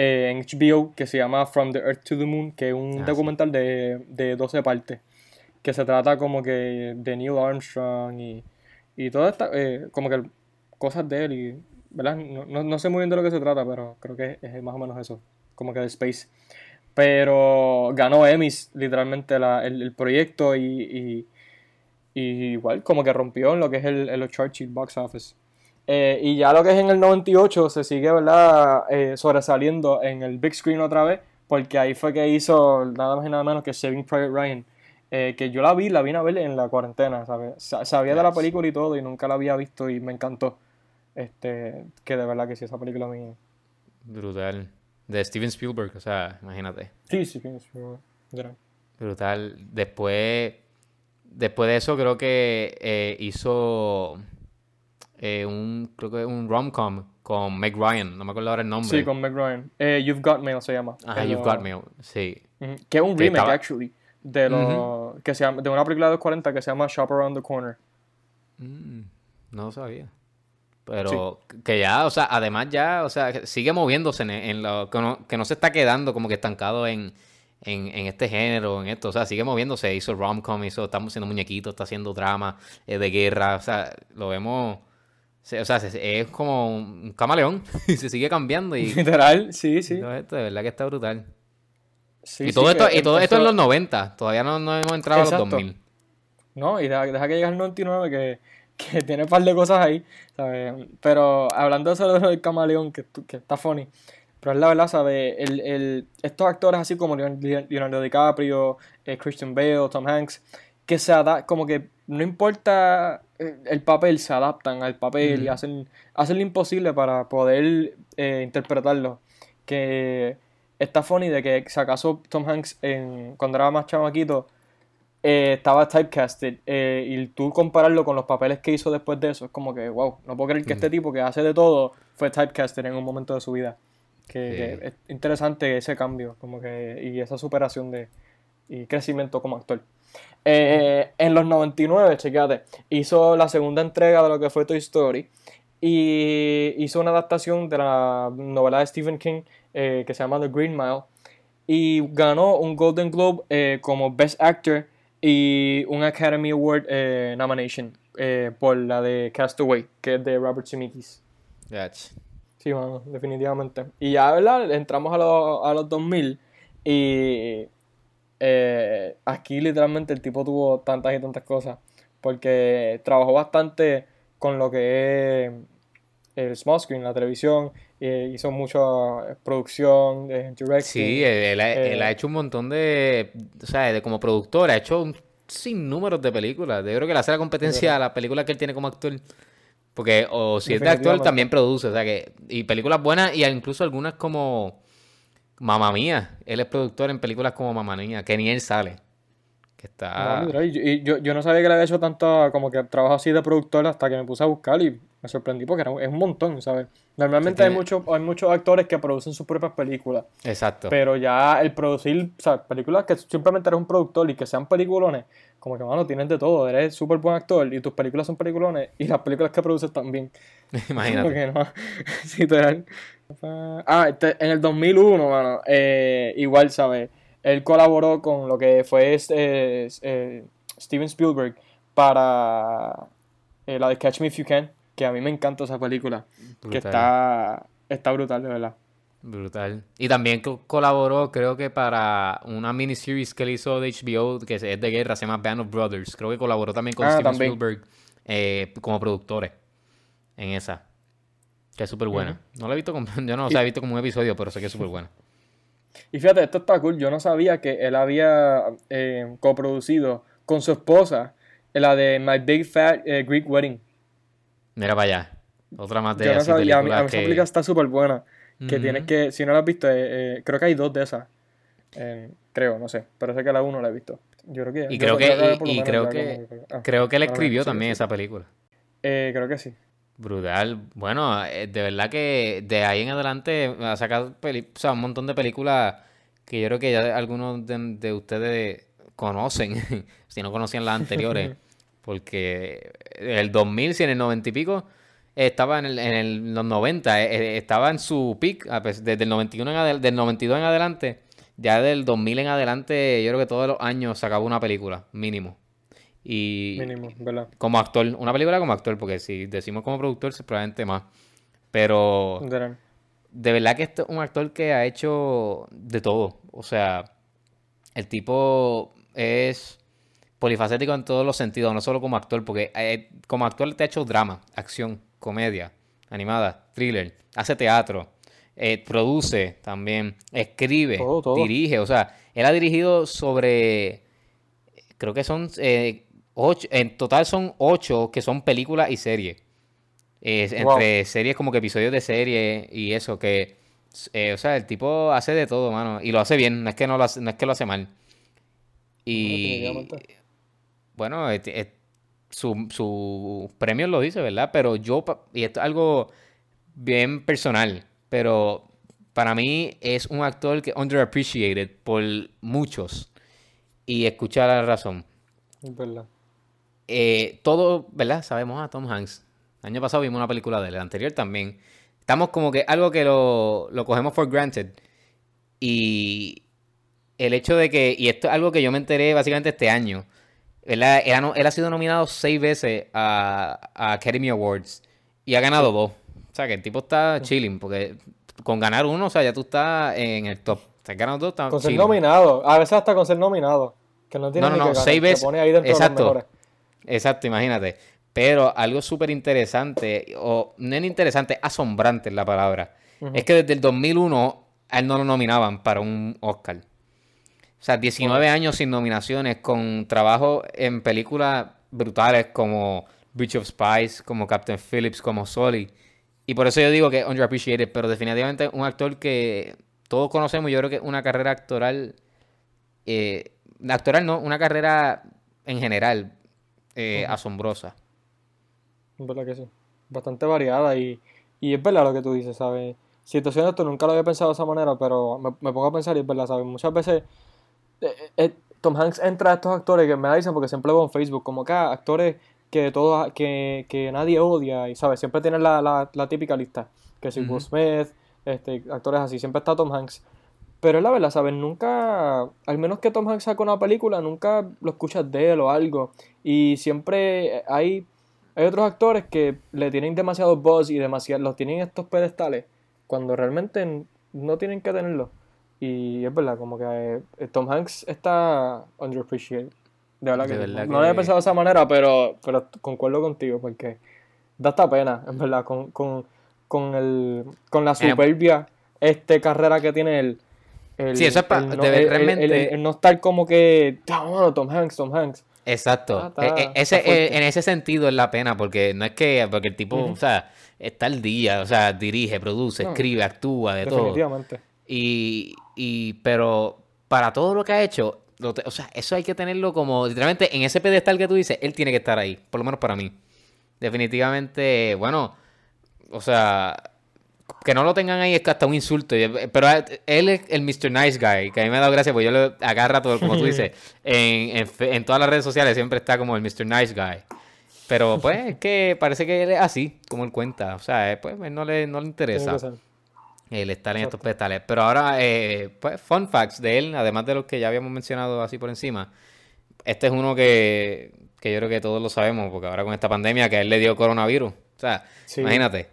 eh, en HBO que se llama From the Earth to the Moon, que es un Ah, sí. documental de, de 12 partes, que se trata como que de Neil Armstrong y, y todas estas, eh, como que cosas de él y, ¿verdad? No, no, no sé muy bien de lo que se trata, pero creo que es más o menos eso, como que de Space. Pero ganó Emmys, literalmente, la- el, el proyecto y, y- y igual como que rompió en lo que es el, el Churchill Box Office. Eh, y ya lo que es en el 98 se sigue, ¿verdad? Eh, sobresaliendo en el big screen otra vez, porque ahí fue que hizo nada más y nada menos que Saving Private Ryan. Eh, que yo la vi, la vine a ver en la cuarentena, ¿sabes? Sa- Sabía de la película y todo y nunca la había visto y me encantó. Este, que de verdad que sí, esa película a mí... Brutal. De Steven Spielberg, o sea, imagínate. Sí, sí, sí, sí, gran. Brutal. Después, después de eso creo que hizo eh, un, creo que un rom-com con Meg Ryan, no me acuerdo ahora el nombre. Sí, con Meg Ryan. Eh, You've Got Mail se llama. Ajá, You've lo- Got Mail, sí. Que es un Que remake, estaba- actually, de, lo, que se llama, de una película de los 40 que se llama Shop Around the Corner. Mm, no lo sabía. Pero que ya, o sea, además ya, o sea, sigue moviéndose en, en lo que no, que no se está quedando como que estancado en, en, en este género, en esto, o sea, sigue moviéndose, hizo rom-com, hizo, estamos haciendo muñequitos, está haciendo drama eh, de guerra, o sea, lo vemos, o sea, se- es como un camaleón y se sigue cambiando y Literal, sí, sí. todo esto de verdad que está brutal. sí y sí, todo esto, y todo esto en los 90, todavía no, no hemos entrado a los Exacto. 2000. No, y deja, deja que llegue al 99 que, que tiene un par de cosas ahí, ¿sabes? Pero hablando de eso de lo del camaleón, que, que está funny, pero es la verdad, ¿sabes? El, el, estos actores así como Leon- Leonardo DiCaprio, eh, Christian Bale, Tom Hanks, que se adaptan, como que no importa eh, el papel, se adaptan al papel y hacen, hacen lo imposible para poder eh, interpretarlo. Que está funny de que si acaso Tom Hanks en, cuando era más chamaquito eh, estaba typecasted eh, y tú compararlo con los papeles que hizo después de eso es como que wow, no puedo creer que este tipo que hace de todo fue typecasted en un momento de su vida. Que, Sí. que es interesante ese cambio como que y esa superación de y crecimiento como actor. Eh, en los 99, chequate, hizo la segunda entrega de lo que fue Toy Story y hizo una adaptación de la novela de Stephen King eh, que se llama The Green Mile y ganó un Golden Globe eh, como Best Actor y un Academy Award eh, nomination por la de Castaway, que es de Robert Zemeckis. Yach. Sí, mano, definitivamente. Y ya, ¿verdad? Entramos a, los- a los 2000 y eh, aquí literalmente el tipo tuvo tantas y tantas cosas porque trabajó bastante con lo que es el small screen, la televisión, eh, hizo mucha producción, eh, directing. Sí, él, él ha, él ha eh, hecho un montón de, o sea, de como productor, ha hecho un sinnúmero de películas. Yo creo que le hace la competencia a las películas que él tiene como actor. Porque, o si es de actor, también produce, o sea que, y películas buenas, y incluso algunas como Mamma Mía. Él es productor en películas como Mamma Mía, que ni él sale. Que está... y yo, y yo, yo no sabía que le había hecho tanto como que trabajo así de productor hasta que me puse a buscar y me sorprendí porque era, es un montón, ¿sabes? Normalmente hay, muchos hay muchos actores que producen sus propias películas, Exacto. pero ya el producir, o sea, películas que simplemente eres un productor y que sean peliculones, como que, mano, tienes de todo, eres súper buen actor y tus películas son peliculones y las películas que produces también. Imagínate. Porque no, sí, literal. Ah, este, en el 2001, mano, eh, igual, ¿sabes? Él colaboró con lo que fue este, eh, Steven Spielberg para eh, la de Catch Me If You Can, que a mí me encanta esa película, que está, está brutal, de verdad. Brutal. Y también co- colaboró, creo que para una miniseries que él hizo de HBO, que es de guerra, se llama Band of Brothers. Creo que colaboró también con Ah, Steven también. Spielberg eh, como productores en esa. Que es súper buena. No la he visto, con- yo no he visto como un episodio, pero sé que es súper buena. Y fíjate, esto está cool. Yo no sabía que él había eh, coproducido con su esposa la de My Big Fat eh, Greek Wedding. Mira para allá. Otra más de Yo no sabía. A mí, a mí películas esa que- película está súper buena. Que tienes que, si no la has visto, eh, eh, creo que hay dos de esas. Eh, creo, no sé. Pero sé que la uno la he visto. Yo creo que. Y creo que, y, y menos creo que, como- ah, creo que él escribió sí, también sí. esa película. Eh, creo que sí. Brutal. Bueno, de verdad que de ahí en adelante ha sacado peli- o sea, un montón de películas que yo creo que ya algunos de, de ustedes conocen, si no conocían las anteriores, porque el 2000, si en el 90 y pico, estaba en, el, en el- los 90, eh, eh, estaba en su peak, desde el 91 en adel- del 92 en adelante, ya del 2000 en adelante, yo creo que todos los años sacaba una película, mínimo. Y, Mínimo, ¿verdad? como actor, una película como actor, porque si decimos como productor, probablemente más. Pero de verdad que este es un actor que ha hecho de todo. O sea, el tipo es polifacético en todos los sentidos, no solo como actor, porque eh, como actor te ha hecho drama, acción, comedia, animada, thriller, hace teatro, eh, produce también, escribe, Todo, todo. dirige. O sea, él ha dirigido sobre creo que son eh, ocho, en total son ocho que son películas y series. Es Wow. entre series como que episodios de serie y eso, que, eh, o sea, el tipo hace de todo, mano, y lo hace bien, no es que no lo hace, no es que lo hace mal. Y bueno, et- et- su, su premio lo dice, ¿verdad? Pero yo, y esto es algo bien personal, pero para mí es un actor que underappreciated por muchos. Y escucha la razón. Es verdad. Eh, todo, ¿verdad? Sabemos a Tom Hanks. El año pasado vimos una película de él, el anterior también. Estamos como que algo que lo, lo cogemos for granted. Y el hecho de que, y esto es algo que yo me enteré básicamente este año, Él ha, no- él ha sido nominado seis veces a, a Academy Awards y ha ganado dos. O sea que el tipo está chilling, porque con ganar uno, o sea, ya tú estás en el top. Te has ganado dos, estás Con ser nominado. A veces hasta con ser nominado. Que no tiene No, no, ni no, que ganar, seis veces. pone ahí dentro Exacto. de los mejores. Exacto, imagínate. Pero algo súper interesante, o no es interesante, asombrante es la palabra. Es que desde el 2001 a él no lo nominaban para un Oscar. O sea, 19 años sin nominaciones, con trabajo en películas brutales como Bridge of Spies, como Captain Phillips, como Sully. Y por eso yo digo que es underappreciated, pero definitivamente un actor que todos conocemos, yo creo que una carrera actoral, eh, actoral no, una carrera en general eh, asombrosa. Es verdad que sí. Bastante variada y, y es verdad lo que tú dices, ¿sabes? Situaciones esto nunca lo había pensado de esa manera, pero me, me pongo a pensar y es verdad, ¿sabes? Muchas veces Tom Hanks entra a estos actores que me da risa porque siempre veo en Facebook, como que ah, actores que todos, que, que nadie odia y, ¿sabes? Siempre tienen la, la, la típica lista, que si Will Smith, este, actores así, siempre está Tom Hanks. Pero es la verdad, ¿sabes? Nunca, al menos que Tom Hanks saca una película, nunca lo escuchas de él o algo. Y siempre hay, hay otros actores que le tienen demasiado buzz y demasiado, los tienen en estos pedestales, cuando realmente no tienen que tenerlo. Y es verdad, como que eh, Tom Hanks está underappreciated. De verdad De que verdad no lo había pensado de esa manera, pero, pero concuerdo contigo, porque da hasta pena, en verdad, con, con, con, el, con la Eh, superbia este carrera que tiene el, Sí, eso es pa- el no, realmente- no estar como que "Ah, bueno, Tom Hanks, Tom Hanks. Exacto. Ah, está- E- e- ese, está eh, en ese sentido es la pena, porque no es que, porque el tipo, o sea, está al día, o sea, dirige, produce, No. escribe, actúa, de todo. Definitivamente. Y, y, pero para todo lo que ha hecho, lo te- o sea, eso hay que tenerlo como, literalmente, en ese pedestal que tú dices, él tiene que estar ahí, por lo menos para mí. Definitivamente, bueno, o sea, que no lo tengan ahí es que hasta un insulto. y- Pero él es el Mr. Nice Guy, que a mí me ha dado gracia, porque yo lo agarra todo, como tú dices, en, en, todas las redes sociales siempre está como el Mr. Nice Guy. Pero pues es que parece que él es así, como él cuenta. O sea, eh, pues él no le, no le interesa. El estar en estos pedestales. Pero ahora, eh, pues, fun facts de él, además de los que ya habíamos mencionado así por encima. este es uno que, que yo creo que todos lo sabemos, porque ahora con esta pandemia que a él le dio coronavirus. O sea, Sí. imagínate.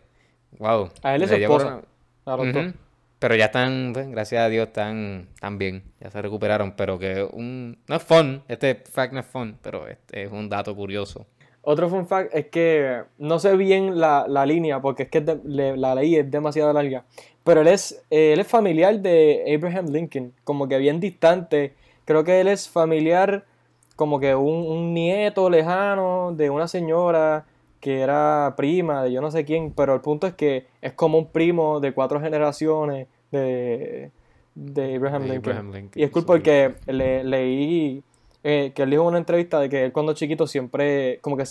Wow. A él le dio esposa. corona-. Pero ya están, pues, gracias a Dios, están, están bien. Ya se recuperaron. Pero que un. No es fun. Este fact no es fun. Pero este es un dato curioso. Otro fun fact es que no sé bien la, la línea, porque es que es de- le- la ley es demasiado larga. Pero él es, eh, él es familiar de Abraham Lincoln, como que bien distante. Creo que él es familiar, como que un, un nieto lejano de una señora que era prima de yo no sé quién. Pero el punto es que es como un primo de cuatro generaciones de, de Abraham, Lincoln. Abraham Lincoln, Y es cool porque le, leí eh, que él dijo en una entrevista de que él cuando chiquito siempre, como que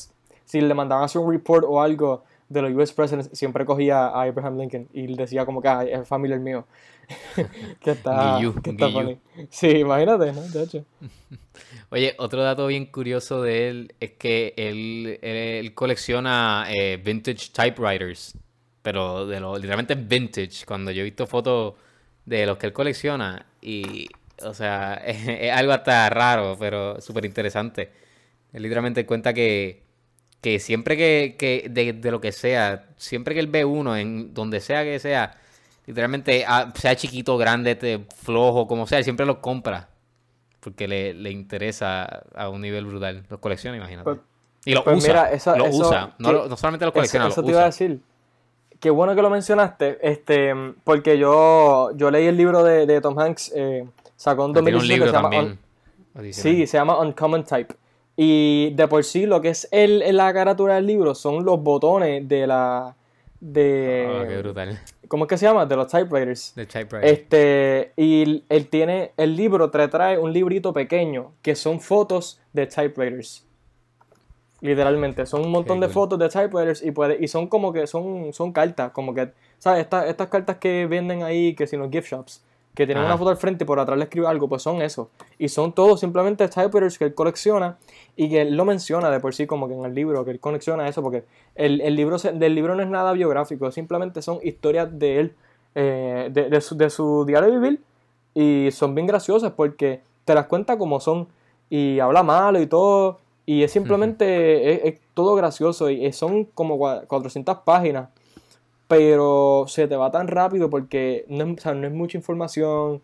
si le mandaban a hacer un report o algo de los US Presidents, siempre cogía a Abraham Lincoln y él decía como que ah, es familiar mío. que está, Guillu, que está funny. Sí, imagínate, ¿no? De hecho. Oye, otro dato bien curioso de él es que él, él, él colecciona eh, vintage typewriters. Pero de lo literalmente vintage. Cuando yo he visto fotos de los que él colecciona. Y, o sea, es, es algo hasta raro, pero súper interesante. Él literalmente cuenta que, que siempre que, que de, de lo que sea, siempre que él ve uno, en donde sea que sea, literalmente, ah, sea chiquito, grande, te- flojo, como sea, él siempre los compra. Porque le, le interesa a un nivel brutal. Los colecciona, imagínate. Pues- y los pues usa. mira, eso- los eso- usa. No, que- lo- no solamente los colecciona, eso los te iba a decir. Qué bueno que lo mencionaste, este, porque yo, yo leí el libro de, de Tom Hanks, eh, sacó en Ah, un 2017 que se llama. Un-. Sí, se llama Uncommon Type. Y de por sí, lo que es el, la carátula del libro son los botones de la. de. Ah, qué brutal. ¿Cómo es que se llama? De los typewriters. De typewriter. Este, y él tiene, el libro te trae un librito pequeño que son fotos de typewriters. Literalmente, son un montón de cool. fotos de typewriters y, puede, y son como que son, son cartas, como que, ¿sabes? Estas, estas cartas que venden ahí, que si los gift shops, que tienen Ajá. una foto al frente y por atrás le escribe algo, pues son eso. Y son todos simplemente typewriters que él colecciona y que él lo menciona de por sí como que en el libro, que él colecciona eso, porque el, el libro se- del libro no es nada biográfico, simplemente son historias de él, eh, de, de su, de su diario de vivir y son bien graciosas porque te las cuenta como son y habla malo y todo y es simplemente es, es todo gracioso y son como cua- 400 páginas pero se te va tan rápido porque no es, o sea, no es mucha información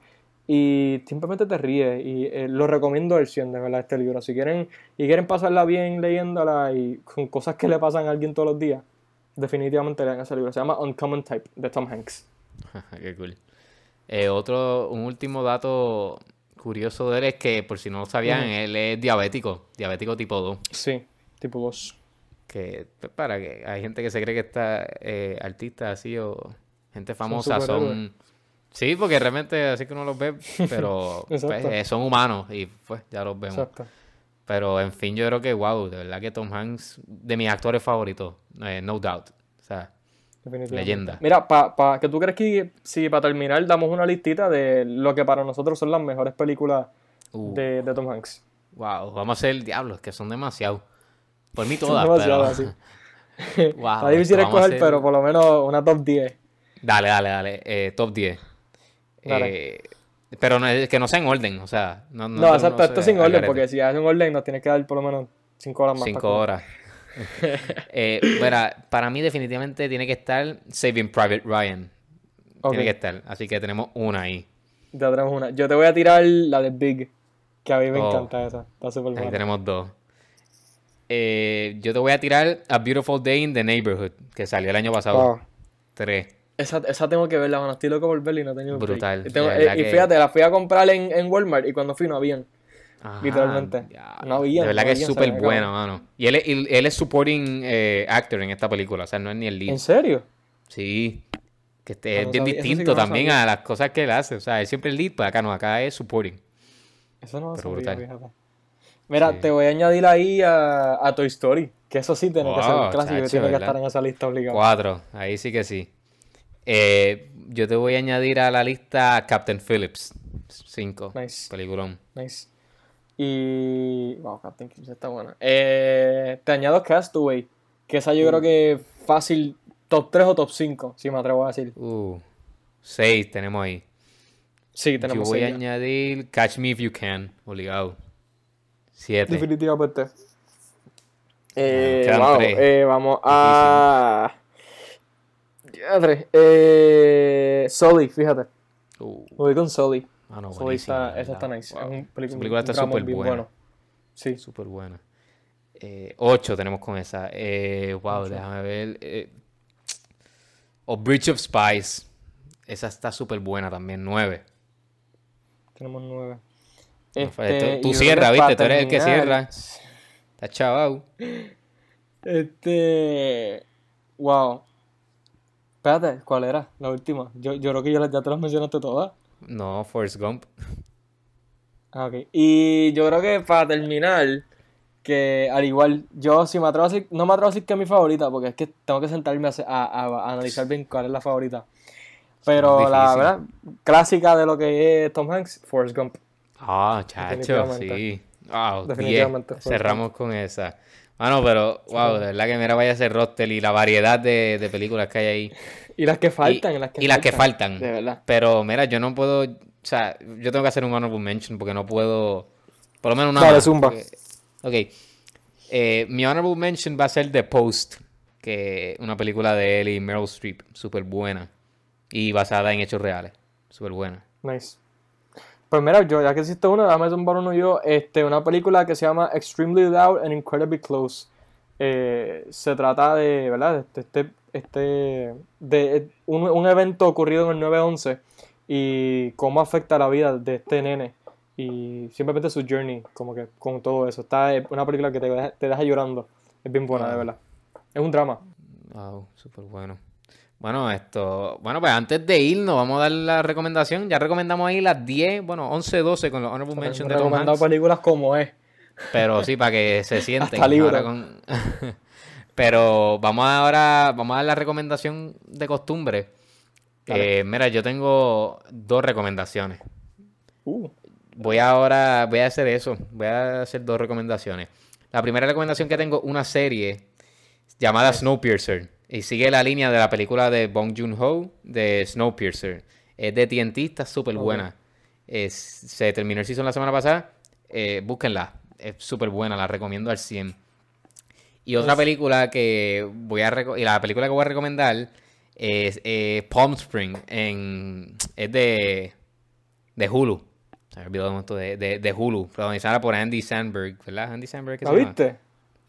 y simplemente te ríes y eh, lo recomiendo el 100 de verdad este libro. Si quieren y quieren pasarla bien leyéndola y con cosas que le pasan a alguien todos los días definitivamente lean ese libro. Se llama Uncommon Type de Tom Hanks. Qué cool. Eh, otro, un último dato curioso de él es que, por si no lo sabían, él es diabético, diabético tipo 2. sí tipo 2 Que, pues, para que hay gente que se cree que está eh, artista así o gente famosa son... Sí, porque realmente así que uno los ve, pero pues, eh, son humanos y pues ya los vemos. exacto Pero en fin, yo creo que, wow, de verdad que Tom Hanks, de mis actores favoritos, eh, no doubt. O sea. Leyenda. mira pa, pa- que tú crees que si para terminar damos una listita de lo que para nosotros son las mejores películas uh, de, de Tom Hanks wow, vamos a hacer diablos, que son demasiado. Por mí todas, pero... así. Wow, Está difícil escoger, hacer- pero por lo menos una top 10. Dale, dale, dale. eh, top 10. Dale. Eh, pero no, es- que no sea en orden, o sea. No, No, no, no exacto, esto sea sin orden, porque si haces un orden nos tienes que dar por lo menos 5 horas más. Cinco para- horas. eh, verá, para mí definitivamente tiene que estar Saving Private Ryan. Tiene que estar. Así que tenemos una ahí. ya tenemos una. Yo te voy a tirar la de Big, que a mí me Oh. encanta esa. Está súper Ahí buena. tenemos dos. Eh, yo te voy a tirar A Beautiful Day in the Neighborhood, que salió el año pasado. Oh, Tres. esa, esa tengo que verla, bueno, estoy loco por verla y no he tenido. Brutal, tengo- eh, y que- fíjate, la fui a comprar en, en Walmart y cuando fui no habían. Ajá, Literalmente. No había, De verdad no que es súper buena, mano. Y él es, él, él es supporting eh, actor en esta película, o sea, no es ni el lead. ¿En serio? Sí. Que este, Ah, es bien sabía, sí distinto no también a las cosas que él hace. O sea, él siempre es lead, pues acá no, acá es supporting. Eso no lo Pero sabía, brutal. fíjate. Mira, Sí. te voy a añadir ahí a, a Toy Story, que eso sí tiene que ser un clásico chacho, tiene que estar en esa lista obligado. Cuatro, ahí sí que sí. Eh, yo te voy a añadir a la lista Captain Phillips. Cinco. Nice. Peliculón. Nice. Y. Wow, Captain Phillips está buena. Eh, te añado Castaway, que esa yo Uh. creo que fácil top 3 o top 5, si me atrevo a decir. Uh, seis tenemos ahí. Sí, Yo tenemos voy a ya. añadir Catch Me If You Can, obligado. 7. Definitivamente. Eh, wow, tres. eh, vamos a. Eh, Sully, fíjate. Uh, voy con Sully. ah, no, Sully está, esa está nice. Wow. Es un Esa película está súper buena. bueno. Sí. Súper buena. 8 tenemos con esa. Eh, wow, Ocho. déjame ver. eh, o Bridge of Spies. Esa está súper buena también. 9. Tenemos nueve. Fue Este. Tú cierras, ¿viste? Tú eres el que cierra. Está chavao. Este. Wow. Espérate, ¿cuál era? La última. Yo, yo creo que ya, te las mencionaste todas. No, Forrest Gump. Ah, ok. Y yo creo que para terminar, que al igual, yo si me atrevo a decir, no me atrevo a decir que es mi favorita, porque es que tengo que sentarme a, a- a- a analizar bien cuál es la favorita. Pero la verdad, clásica de lo que es Tom Hanks, Forrest Gump. Ah, chacho, sí. Wow, 10. Definitivamente Cerramos con esa. Bueno, pero, wow, de verdad que mira, vaya a ser roster y la variedad de, de películas que hay ahí. Y las que faltan, y las que y las que faltan. De verdad. Pero mira, yo no puedo. O sea, yo tengo que hacer un honorable mention porque no puedo. Por lo menos una. Dale, más, zumba. porque- ok. Eh, mi honorable mention va a ser The Post, que una película de él y Meryl Streep, súper buena. Y basada en hechos reales. Súper buena. Nice. Pues mira, yo ya que hiciste uno, déjame zumbar uno yo. Este, una película que se llama Extremely Loud and Incredibly Close. Eh, se trata de, ¿verdad? Este, este, este de un, un evento ocurrido en el 9-11 y cómo afecta la vida de este nene y simplemente su journey, como que con todo eso. Está es una película que te deja, te deja llorando. Es bien buena, de Wow. verdad. Es un drama. Wow, súper bueno. Bueno, esto. Bueno, pues antes de irnos, vamos a dar la recomendación. Ya recomendamos ahí las 10, bueno, 11, 12 con los honorable mention de Tom recomendado Hanks. películas como es. Pero sí, para que se sienten. Hasta con- Pero vamos ahora, vamos a dar la recomendación de costumbre. Eh, mira, yo tengo dos recomendaciones. Uh, Voy ahora, voy a hacer eso. Voy a hacer dos recomendaciones. La primera recomendación que tengo, una serie llamada Snowpiercer. Y sigue la línea de la película de Bong Joon-ho de Snowpiercer. Es de TNT, está súper buena. Es- se terminó el season la semana pasada. Eh, búsquenla. Es súper buena, la recomiendo al 100. Y otra película que voy a y la película que voy a recomendar es eh, Palm Spring en es de de Hulu. Se me olvidó de, de, de Hulu, protagonizada por Andy Samberg, ¿verdad? Andy Samberg que ¿La se llama?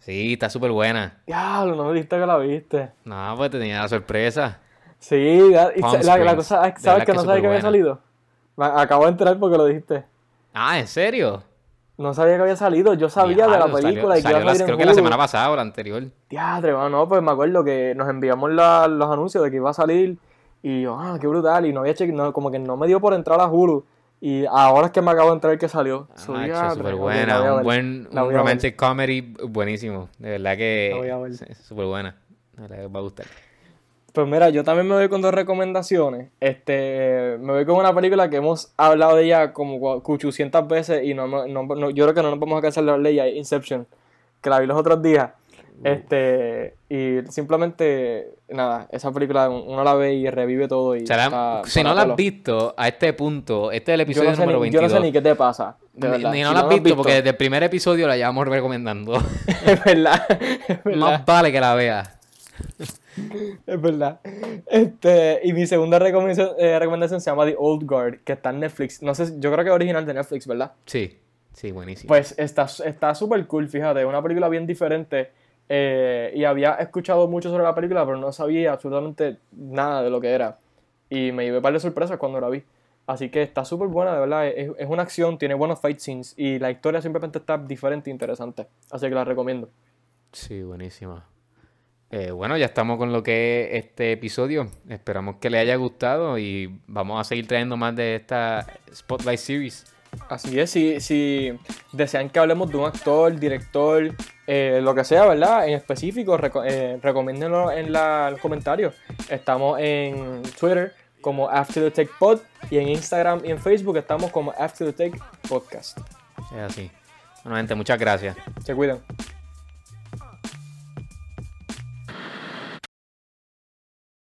Sí, está súper buena. Diablo, no me dijiste que la viste. No, pues te tenía la sorpresa. Sí, la, la Springs. cosa, ¿sabes que que no sabía que había salido? Acabo de enterar porque lo dijiste. Ah, ¿en serio? No sabía que había salido, yo sabía de la salió- película y que iba a la- en creo que la semana pasada o la anterior. Diadre, no, pues me acuerdo que nos enviamos la- los anuncios de que iba a salir y yo, ah, qué brutal, y no había cheque, no, como que no me dio por entrar a Hulu y ahora es que me acabo de enterar que salió. Ah, súper buena, un ver. buen un romantic comedy buenísimo. De verdad que es súper buena. De verdad que os va a gustar. Pues mira, yo también me voy con dos recomendaciones. Este, me voy con una película que hemos hablado de ella como cua- 800 veces y no, no- no- yo creo que no nos vamos a cansar de hablar de ella, Inception, que la vi los otros días. Este, y simplemente, nada, esa película uno la ve y revive todo y está si no la has visto a este punto, este es el episodio no, sé número ni, yo 22. no sé ni qué te pasa, de Ni- Si no la has visto, porque desde el primer episodio la llevamos recomendando. es verdad, es verdad. Más vale que la veas. Es verdad. Este, y mi segunda recomendación, eh, recomendación se llama The Old Guard, que está en Netflix. No sé, yo creo que es original de Netflix, ¿verdad? Sí, sí, buenísimo. Pues está está súper cool, fíjate. Es una película bien diferente. Eh, y había escuchado mucho sobre la película, pero no sabía absolutamente nada de lo que era. Y me llevé un par de sorpresas cuando la vi. Así que está súper buena, de verdad. Es, es una acción, tiene buenos fight scenes. Y la historia simplemente está diferente e interesante. Así que la recomiendo. Sí, buenísima. Eh, bueno, ya estamos con lo que es este episodio. Esperamos que les haya gustado y vamos a seguir trayendo más de esta Spotlight Series. Así es, si, si desean que hablemos de un actor, director, eh, lo que sea, ¿verdad? En específico, reco eh, recomiéndenlo en, la- los comentarios. Estamos en Twitter como After the Take Pod y en Instagram y en Facebook estamos como After the Take Podcast. Es así. Bueno, gente, muchas gracias. Se cuidan.